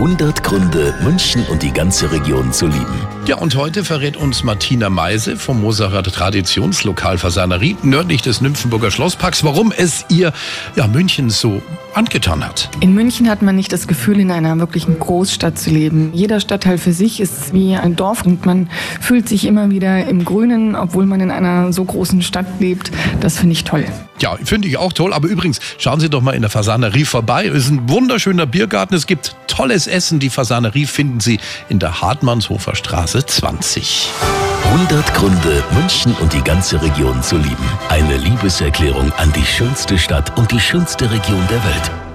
100 Gründe, München und die ganze Region zu lieben. Ja, und heute verrät uns Martina Meise vom Mosacher Traditionslokal Fasanerie nördlich des Nymphenburger Schlossparks, warum es ihr ja, München so angetan hat. In München hat man nicht das Gefühl, in einer wirklichen Großstadt zu leben. Jeder Stadtteil für sich ist wie ein Dorf und man fühlt sich immer wieder im Grünen, obwohl man in einer so großen Stadt lebt. Das finde ich toll. Ja, finde ich auch toll. Aber übrigens, schauen Sie doch mal in der Fasanerie vorbei. Es ist ein wunderschöner Biergarten. Es gibt tolles Essen. Die Fasanerie finden Sie in der Hartmannshofer Straße 20. 100 Gründe, München und die ganze Region zu lieben. Eine Liebeserklärung an die schönste Stadt und die schönste Region der Welt.